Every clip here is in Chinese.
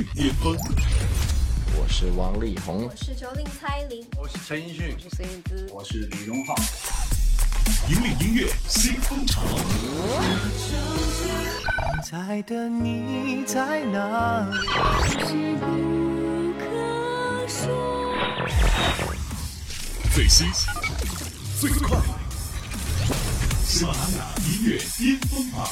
最巅峰。我是王力宏，我是九零蔡琳，我是陈奕迅，我是孙燕姿，我是李荣浩。引领音乐新风潮。在的你在哪里？最新最快，喜马拉雅音乐巅峰榜。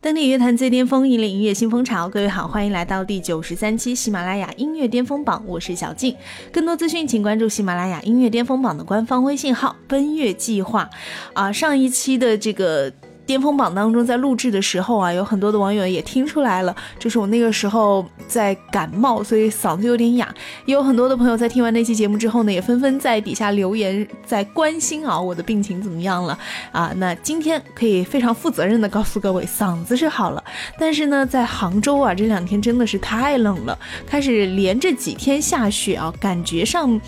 登顶乐坛最巅峰，引领音乐新风潮。各位好，欢迎来到第九十三期喜马拉雅音乐巅峰榜，我是小静。更多资讯，请关注喜马拉雅音乐巅峰榜的官方微信号“奔月计划”。啊，上一期的这个。巅峰榜当中，在录制的时候啊，有很多的网友也听出来了，就是我那个时候在感冒，所以嗓子有点哑。也有很多的朋友在听完那期节目之后呢，也纷纷在底下留言，在关心啊我的病情怎么样了啊。那今天可以非常负责任的告诉各位，嗓子是好了，但是呢，在杭州啊这两天真的是太冷了，开始连着几天下雪啊，感觉上。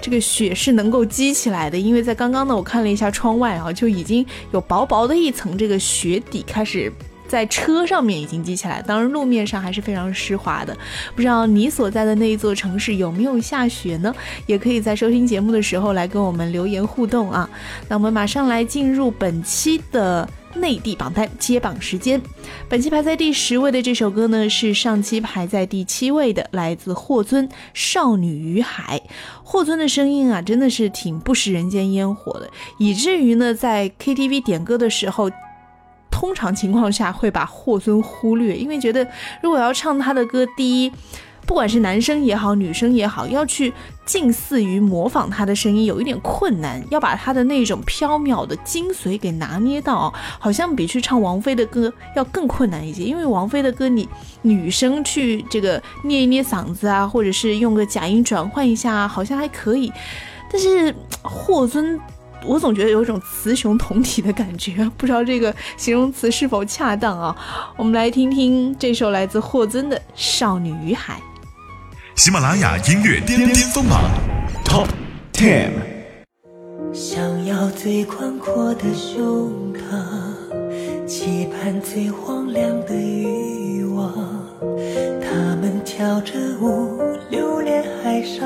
这个雪是能够积起来的，因为在刚刚呢，我看了一下窗外啊，就已经有薄薄的一层这这个雪底开始在车上面已经积起来，当然路面上还是非常湿滑的。不知道你所在的那一座城市有没有下雪呢？也可以在收听节目的时候来跟我们留言互动啊。那我们马上来进入本期的。内地榜单接榜时间，本期排在第十位的这首歌呢，是上期排在第七位的，来自霍尊《少女与海》。霍尊的声音啊，真的是挺不食人间烟火的，以至于呢，在 KTV 点歌的时候，通常情况下会把霍尊忽略，因为觉得如果要唱他的歌，第一。不管是男生也好，女生也好，要去近似于模仿他的声音，有一点困难。要把他的那种飘渺的精髓给拿捏到，好像比去唱王菲的歌要更困难一些。因为王菲的歌，你女生去这个捏一捏嗓子啊，或者是用个假音转换一下，好像还可以。但是霍尊，我总觉得有一种雌雄同体的感觉，不知道这个形容词是否恰当啊？我们来听听这首来自霍尊的《少女与海》。喜马拉雅音乐巅巅峰榜 Top Ten。想要最宽阔的胸膛，期盼最荒凉的欲望。他们跳着舞，留恋海上，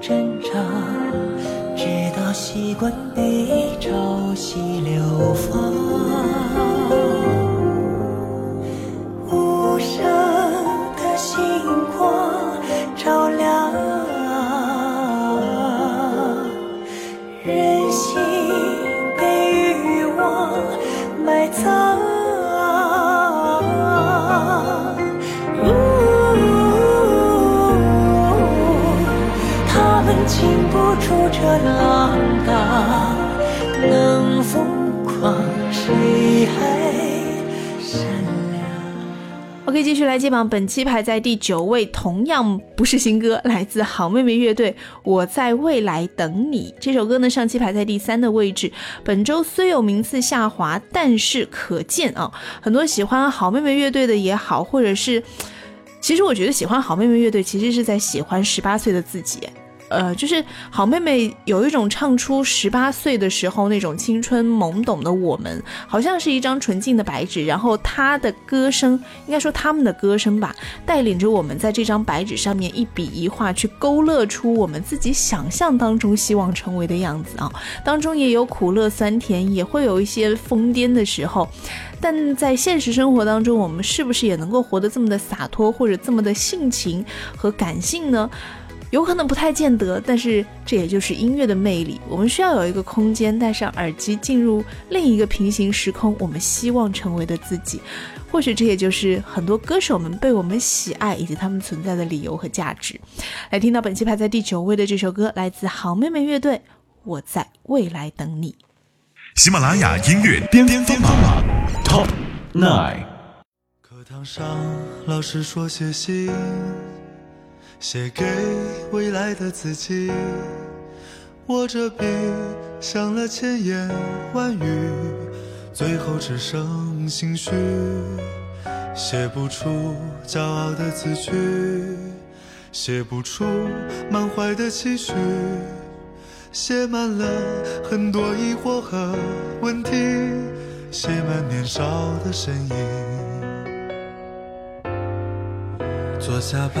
挣扎直到。习惯被潮汐流放，继续来接榜。本期排在第九位，同样不是新歌，来自好妹妹乐队《我在未来等你》这首歌呢，上期排在第三的位置。本周虽有名次下滑，但是可见啊，很多喜欢好妹妹乐队的也好，或者是，其实我觉得喜欢好妹妹乐队，其实是在喜欢十八岁的自己。呃，就是好妹妹有一种唱出十八岁的时候那种青春懵懂的我们，好像是一张纯净的白纸，然后她的歌声，应该说他们的歌声吧，带领着我们在这张白纸上面一笔一画去勾勒出我们自己想象当中希望成为的样子啊。当中也有苦乐酸甜，也会有一些疯癫的时候，但在现实生活当中，我们是不是也能够活得这么的洒脱，或者这么的性情和感性呢？有可能不太见得，但是这也就是音乐的魅力。我们需要有一个空间，戴上耳机，进入另一个平行时空，我们希望成为的自己。或许这也就是很多歌手们被我们喜爱以及他们存在的理由和价值。来听到本期排在第九位的这首歌，来自好妹妹乐队，《我在未来等你》。喜马拉雅音乐巅巅峰榜 Top Nine。课堂上，老师说写信。写给未来的自己，握着笔想了千言万语，最后只剩心虚，写不出骄傲的字句。写不出满怀的期许，写满了很多疑惑和问题，写满年少的身影。坐下吧，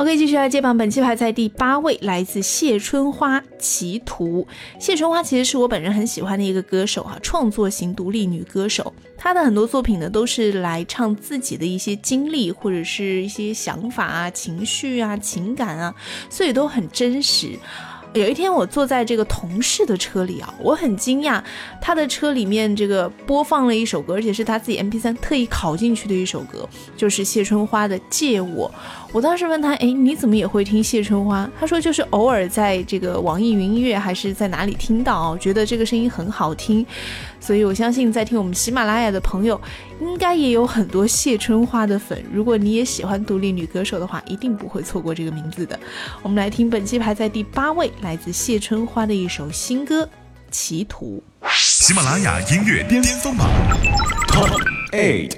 OK，继续来接榜，本期排在第八位，来自谢春花《歧途》。谢春花其实是我本人很喜欢的一个歌手啊，创作型独立女歌手。她的很多作品呢，都是来唱自己的一些经历，或者是一些想法啊、情绪啊、情感啊，所以都很真实。有一天，我坐在这个同事的车里啊，我很惊讶，他的车里面这个播放了一首歌，而且是他自己 MP3 特意拷进去的一首歌，就是谢春花的《借我》。我当时问他，哎，你怎么也会听谢春花？他说就是偶尔在这个网易云音乐还是在哪里听到，觉得这个声音很好听，所以我相信在听我们喜马拉雅的朋友，应该也有很多谢春花的粉。如果你也喜欢独立女歌手的话，一定不会错过这个名字的。我们来听本期排在第八位，来自谢春花的一首新歌《歧途》。喜马拉雅音乐巅峰榜 Top Eight。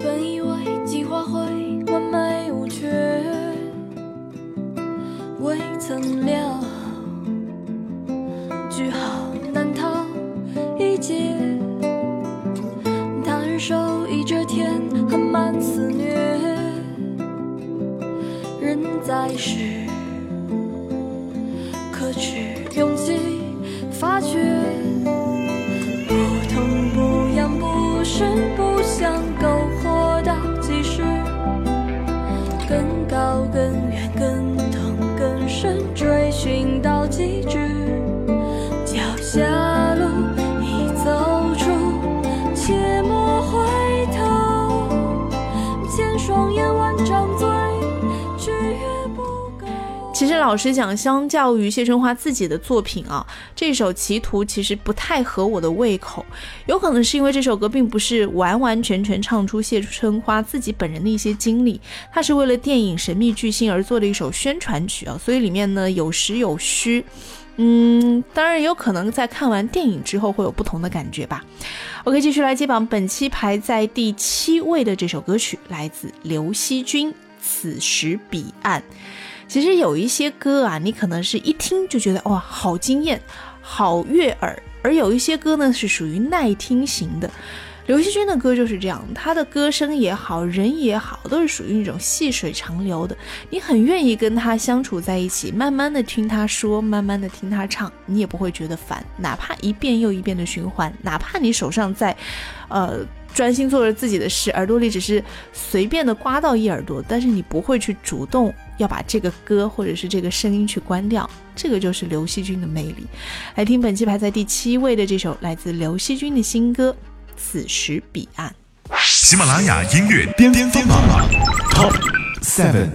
本以为计划会完美无缺，未曾料一劫。他日手一遮天，含满肆虐，人在世，老实讲，相较于谢春花自己的作品啊，这首《歧途》其实不太合我的胃口。有可能是因为这首歌并不是完完全全唱出谢春花自己本人的一些经历，它是为了电影《神秘巨星》而做的一首宣传曲啊，所以里面呢有实有虚。嗯，当然也有可能在看完电影之后会有不同的感觉吧。OK，继续来接榜，本期排在第七位的这首歌曲来自刘惜君《此时彼岸》。其实有一些歌啊，你可能是一听就觉得哇，好惊艳，好悦耳；而有一些歌呢，是属于耐听型的。刘惜君的歌就是这样，她的歌声也好，人也好，都是属于那种细水长流的。你很愿意跟她相处在一起，慢慢的听她说，慢慢的听她唱，你也不会觉得烦。哪怕一遍又一遍的循环，哪怕你手上在，呃。专心做着自己的事，耳朵里只是随便的刮到一耳朵，但是你不会去主动要把这个歌或者是这个声音去关掉，这个就是刘惜君的魅力。来听本期排在第七位的这首来自刘惜君的新歌《此时彼岸》。喜马拉雅音乐巅峰榜 Top Seven。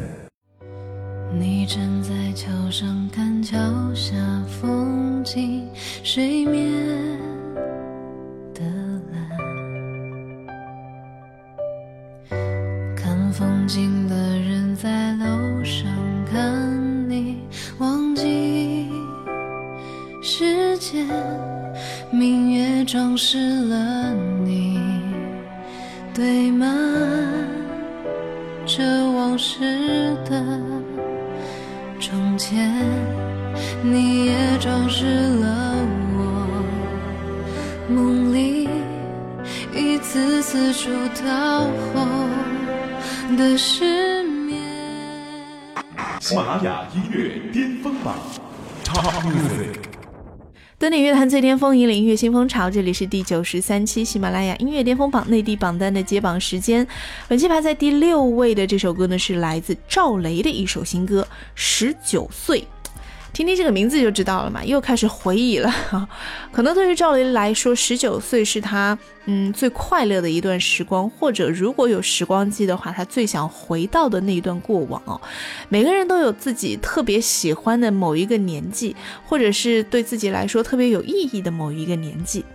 你站在桥上看桥下风景，水面的蓝。风景的人在楼上看你，忘记时间，明月装饰了你，堆满这往事的。从前，你也装饰了我梦里一次次出逃后的失眠。喜马拉雅音乐巅峰榜 Top Music。登顶乐坛最巅峰，引领音乐新风潮。这里是第九十三期喜马拉雅音乐巅峰榜内地榜单的揭榜时间。本期排在第六位的这首歌呢，是来自赵雷的一首新歌《十九岁》。听听这个名字就知道了嘛，又开始回忆了。可能对于赵雷来说，十九岁是他嗯最快乐的一段时光，或者如果有时光机的话，他最想回到的那一段过往哦。每个人都有自己特别喜欢的某一个年纪，或者是对自己来说特别有意义的某一个年纪。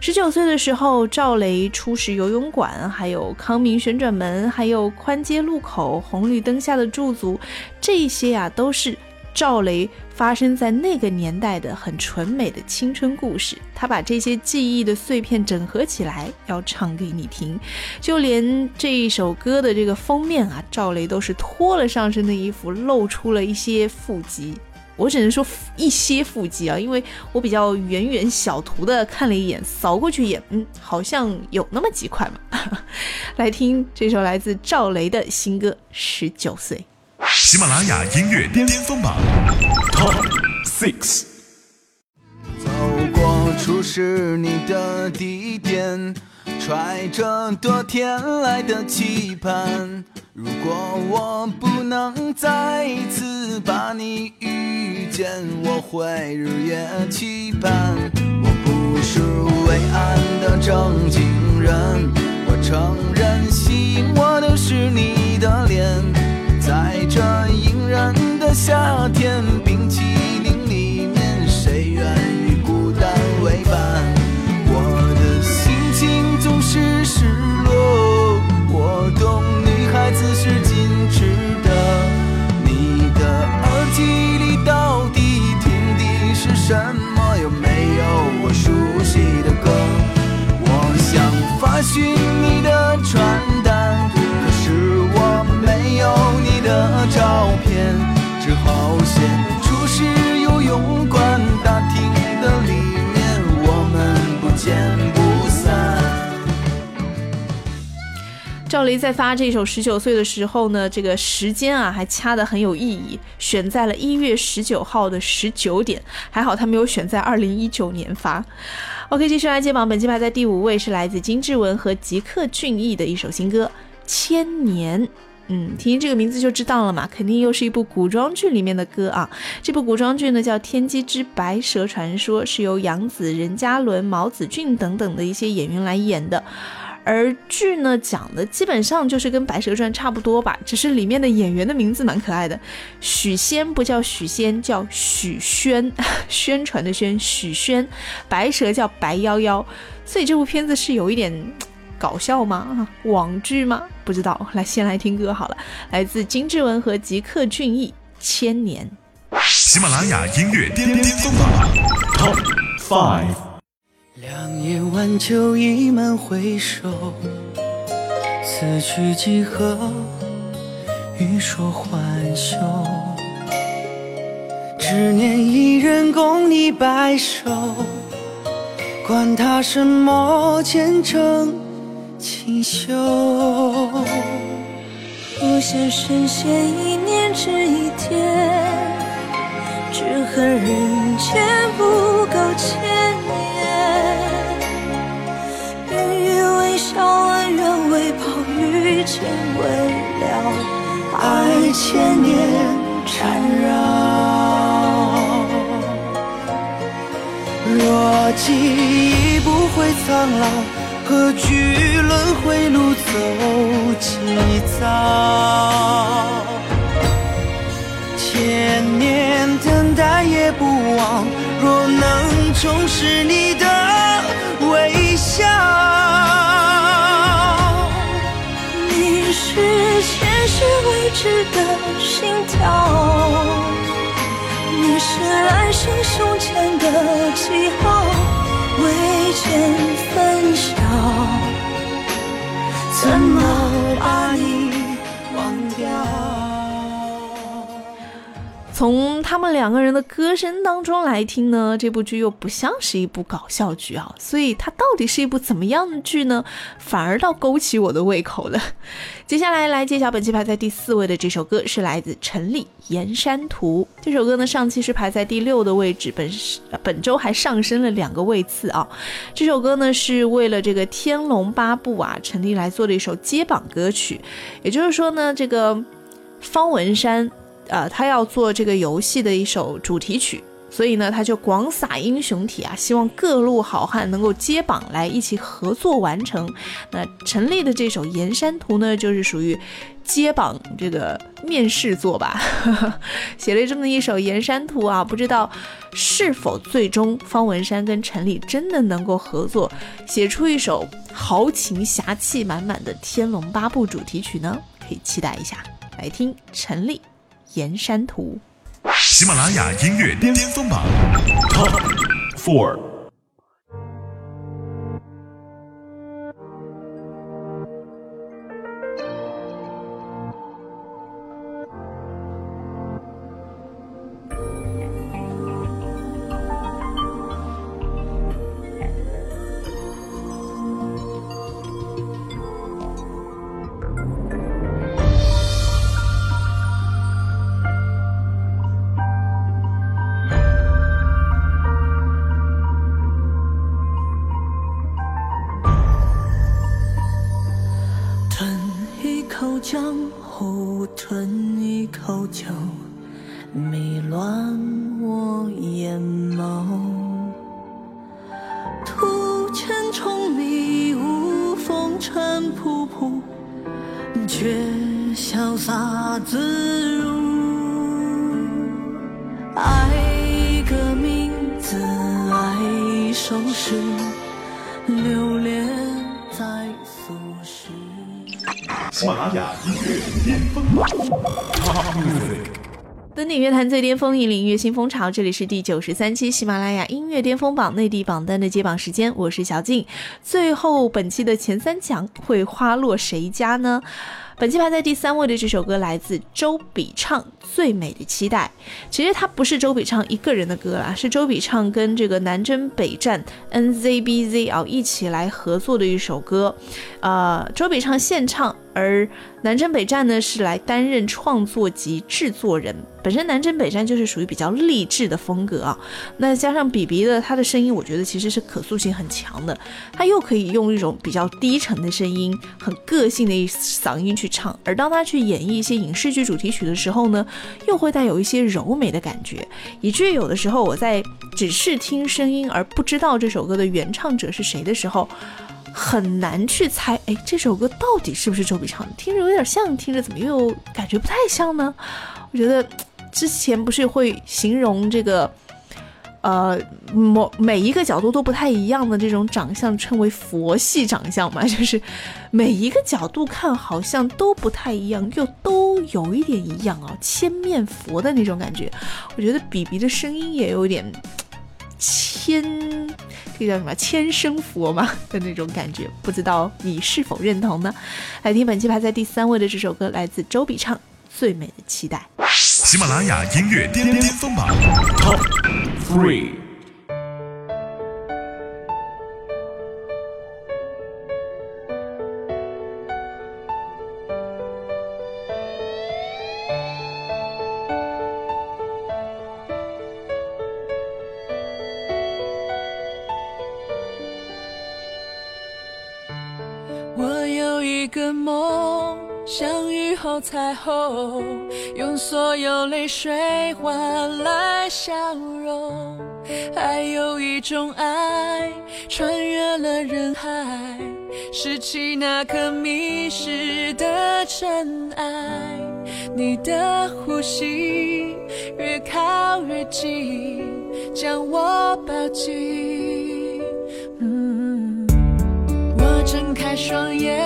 十九岁的时候，赵雷初识游泳馆，还有康明旋转门，还有宽街路口、红绿灯下的驻足，这些呀都是。赵雷发生在那个年代的很纯美的青春故事，他把这些记忆的碎片整合起来，要唱给你听。就连这一首歌的这个封面啊，赵雷都是脱了上身的衣服，露出了一些腹肌。我只能说一些腹肌啊，因为我比较远远小图的看了一眼，扫过去也嗯，好像有那么几块嘛。来听这首来自赵雷的新歌《十九岁》。喜马拉雅音乐巅峰榜 Top Six。走过初识你的地点，揣着多天来的期盼。如果我不能再一次把你遇见，我会日夜期盼。我不是伟岸的正经人，我承认吸引我的是你的脸。在这隐忍的夏天，冰淇淋里面，谁愿与孤单为伴？我的心情总是失落，我懂女孩子是矜持的。你的耳机里到底听的是什么？有没有我熟悉的歌？我想发讯你的传。的照片，只好写初识游泳馆大厅的里面，我们不见不散。赵雷在发这首《十九岁》的时候呢，这个时间啊还掐得很有意义，选在了一月十九号的十九点，还好他没有选在二零一九年发。OK，继续来接榜，本期排在第五位是来自金志文和吉克隽逸的一首新歌《千年》。嗯，听听这个名字就知道了嘛，肯定又是一部古装剧里面的歌啊。这部古装剧呢叫《天机之白蛇传说》，是由杨紫、任嘉伦、毛子俊等等的一些演员来演的。而剧呢讲的基本上就是跟《白蛇传》差不多吧，只是里面的演员的名字蛮可爱的。许仙不叫许仙，叫许宣，宣传的宣，许宣。白蛇叫白夭夭，所以这部片子是有一点。搞笑吗？网剧吗？不知道。来，先来听歌好了，来自金志文和吉克隽逸，《千年》。喜马拉雅音乐巅巅峰榜 Top Five。两眼晚秋一门回首，此去几何？欲说还休。只念一人共你白首，管他什么前程。清秀，不羡神仙一念值一天，只恨人间不够千年。云雨微笑，恩怨未报，遇见未了，爱千年缠绕。若记忆不会苍老。何惧轮回路走几遭？千年等待也不忘。若能重拾你的微笑，你是前世未知的心跳，你是来生胸前的记号，未见分晓。怎么把你从他们两个人的歌声当中来听呢，这部剧又不像是一部搞笑剧啊，所以它到底是一部怎么样的剧呢？反而倒勾起我的胃口了。接下来来揭晓本期排在第四位的这首歌是来自陈粒《岩山图》。这首歌呢，上期是排在第六的位置，本本周还上升了两个位次啊。这首歌呢，是为了这个《天龙八部》啊，陈粒来做的一首接榜歌曲。也就是说呢，这个方文山呃，他要做这个游戏的一首主题曲。所以呢，他就广撒英雄体啊，希望各路好汉能够接榜来一起合作完成。那陈立的这首《岩山图》呢，就是属于接榜这个面试作吧，写了这么一首《岩山图》啊，不知道是否最终方文山跟陈立真的能够合作，写出一首豪情侠气满满的《天龙八部》主题曲呢？可以期待一下，来听陈立《岩山图》。喜马拉雅音乐巅峰榜 Top Four。一口江湖，吞一口酒，迷乱我眼眸。途千重迷雾，风尘仆仆，却潇洒自如。爱一个名字，爱一首诗，留恋。喜马拉雅音乐巅峰榜。登顶乐坛最巅峰，引领乐新风潮。这里是第九十三期喜马拉雅音乐巅峰榜内地榜单的揭榜时间，我是小静。最后本期的前三强会花落谁家呢？本期排在第三位的这首歌来自周笔畅，《最美的期待》。其实它不是周笔畅一个人的歌啦，是周笔畅跟这个南征北战 NZBZ 啊一起来合作的一首歌。呃，周笔畅现唱。而南征北战呢，是来担任创作及制作人。本身南征北战就是属于比较励志的风格啊，那加上比比的他的声音，我觉得其实是可塑性很强的。他又可以用一种比较低沉的声音，很个性的一嗓音去唱。而当他去演绎一些影视剧主题曲的时候呢，又会带有一些柔美的感觉，以至于有的时候我在只是听声音而不知道这首歌的原唱者是谁的时候。很难去猜，哎，这首歌到底是不是周笔畅？听着有点像，听着怎么又感觉不太像呢？我觉得之前不是会形容这个，呃，某每一个角度都不太一样的这种长相称为佛系长相嘛？就是每一个角度看好像都不太一样，又都有一点一样啊，千面佛的那种感觉。我觉得比比的声音也有点千。这叫什么千声佛嘛的那种感觉，不知道你是否认同呢？来听本期排在第三位的这首歌，来自周笔畅，《最美的期待》。喜马拉雅音乐巅巅峰榜 Top Three。彩虹用所有泪水换来笑容，还有一种爱穿越了人海，拾起那颗迷失的尘埃。你的呼吸越靠越近，将我抱紧。嗯我睁开双眼，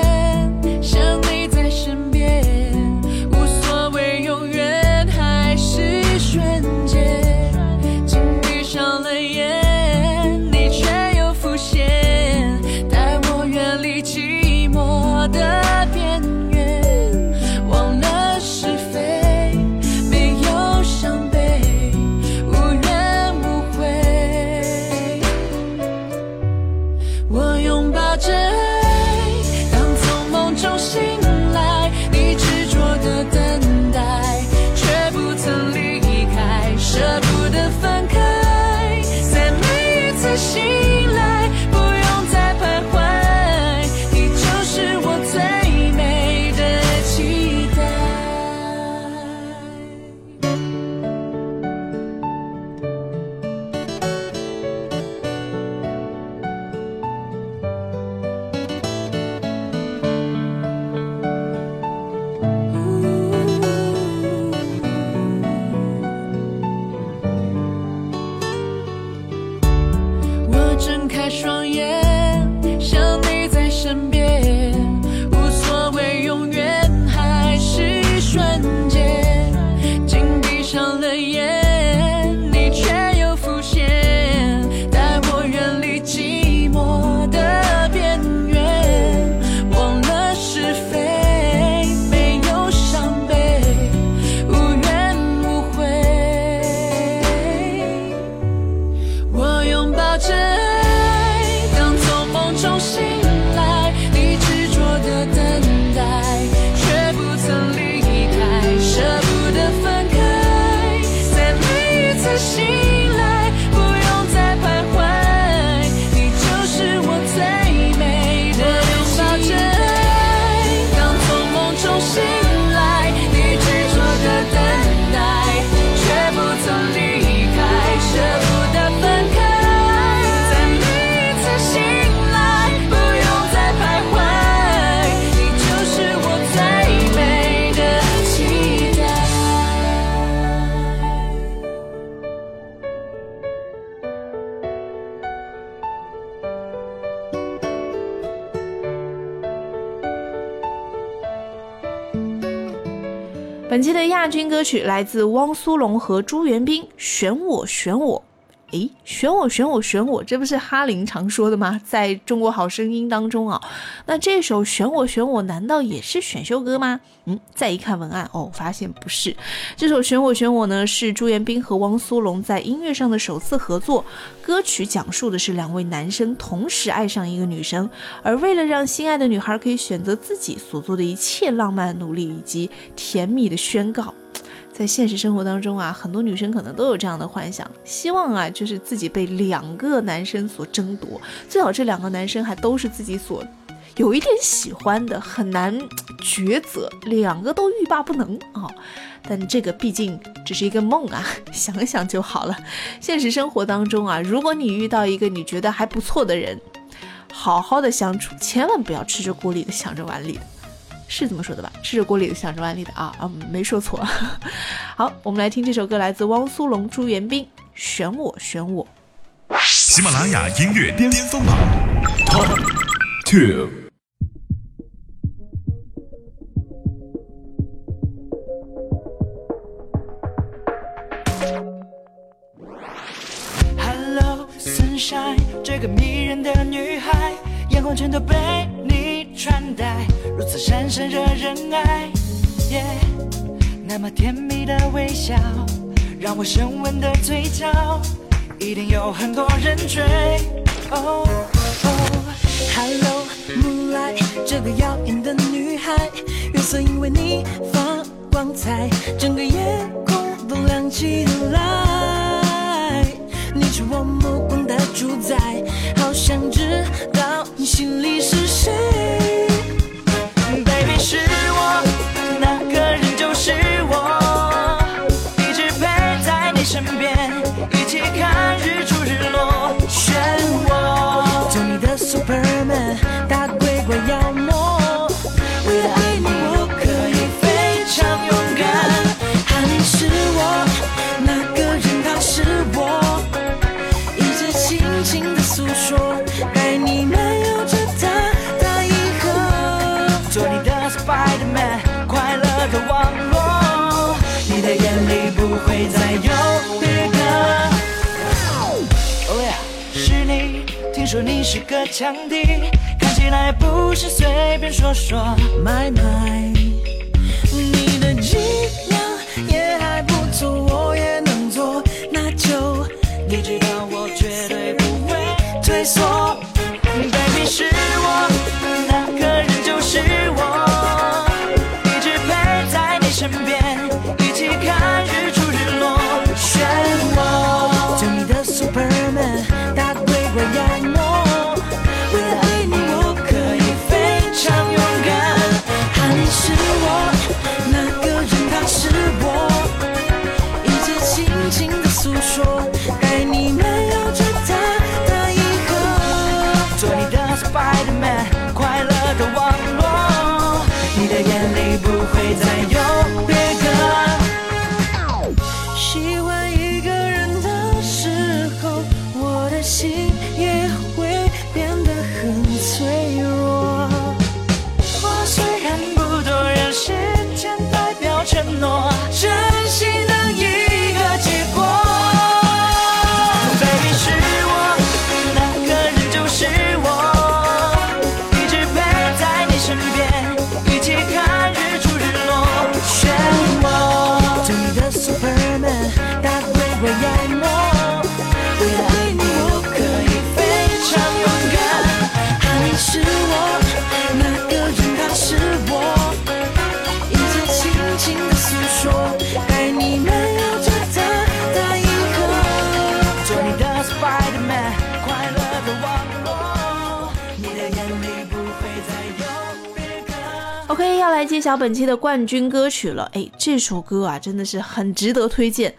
本期的亚军歌曲来自汪苏泷和朱元冰，《选我选我》。诶，选我选我选我，这不是哈林常说的吗？在中国好声音当中啊，那这首选我选我难道也是选秀歌吗？嗯，再一看文案哦，发现不是。这首选我选我呢，是朱元彬和汪苏泷在音乐上的首次合作。歌曲讲述的是两位男生同时爱上一个女生，而为了让心爱的女孩可以选择自己所做的一切浪漫努力以及甜蜜的宣告。在现实生活当中啊，很多女生可能都有这样的幻想，希望啊，就是自己被两个男生所争夺，最好这两个男生还都是自己所有一点喜欢的，很难抉择，两个都欲罢不能啊。但这个毕竟只是一个梦啊，想想就好了。现实生活当中啊，如果你遇到一个你觉得还不错的人，好好的相处，千万不要吃着锅里的想着碗里的。是这么说的吧？吃着锅里的想着碗里的啊啊，没说错。好，我们来听这首歌，来自汪苏泷、朱元冰，《选我选我》。喜马拉雅音乐巅峰榜 Top Two。Hello Sunshine，这个迷人的女孩，阳光全都被你穿戴，如此闪闪惹人爱。耶，那么甜蜜的微笑，让我升温的嘴角，一定有很多人追。哦哦，Hello Moonlight，这个耀眼的女孩，月色因为你发光彩，整个夜空都亮起来。你是我目光的主宰，好想知道你心里是谁。是我 Spiderman，快乐的网络，你的眼里不会再有别个。Oh yeah，是你，听说你是个强敌，看起来不是随便说说。My my，你的伎俩也还不错，我也能做，那就你知道我绝对不会退缩。里不 OK，要来揭晓本期的冠军歌曲了。哎，这首歌啊，真的是很值得推荐。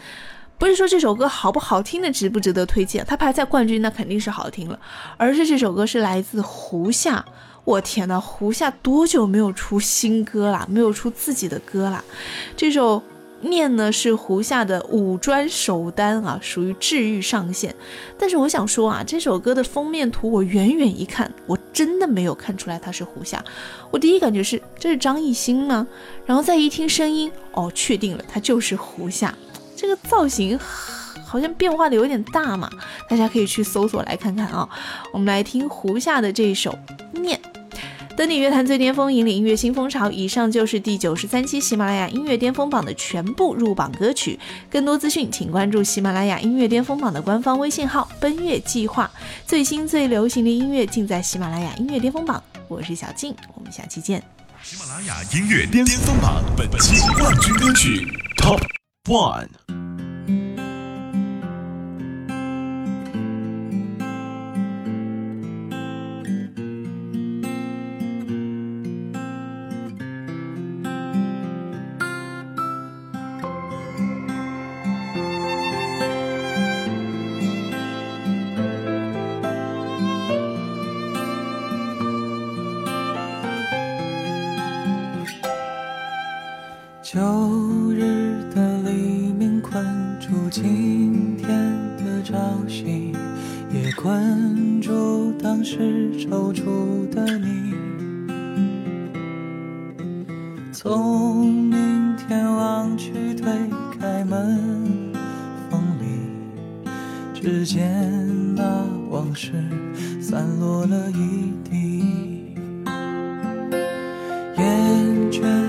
不是说这首歌好不好听的值不值得推荐，它排在冠军那肯定是好听了，而是这首歌是来自胡夏。我天呐，胡夏多久没有出新歌啦？没有出自己的歌啦？这首念呢是胡夏的五专首单啊，属于治愈上线。但是我想说啊，这首歌的封面图我远远一看，我真的没有看出来他是胡夏。我第一感觉是这是张艺兴吗？然后再一听声音，哦，确定了，他就是胡夏。这个造型好像变化的有点大嘛，大家可以去搜索来看看啊。我们来听胡夏的这一首《念》。登顶乐坛最巅峰，引领音乐新风潮。以上就是第九十三期喜马拉雅音乐巅峰榜的全部入榜歌曲。更多资讯，请关注喜马拉雅音乐巅峰榜的官方微信号“奔月计划”。最新最流行的音乐尽在喜马拉雅音乐巅峰榜。我是小静，我们下期见。喜马拉雅音乐巅峰榜本期冠军歌曲 Top One。全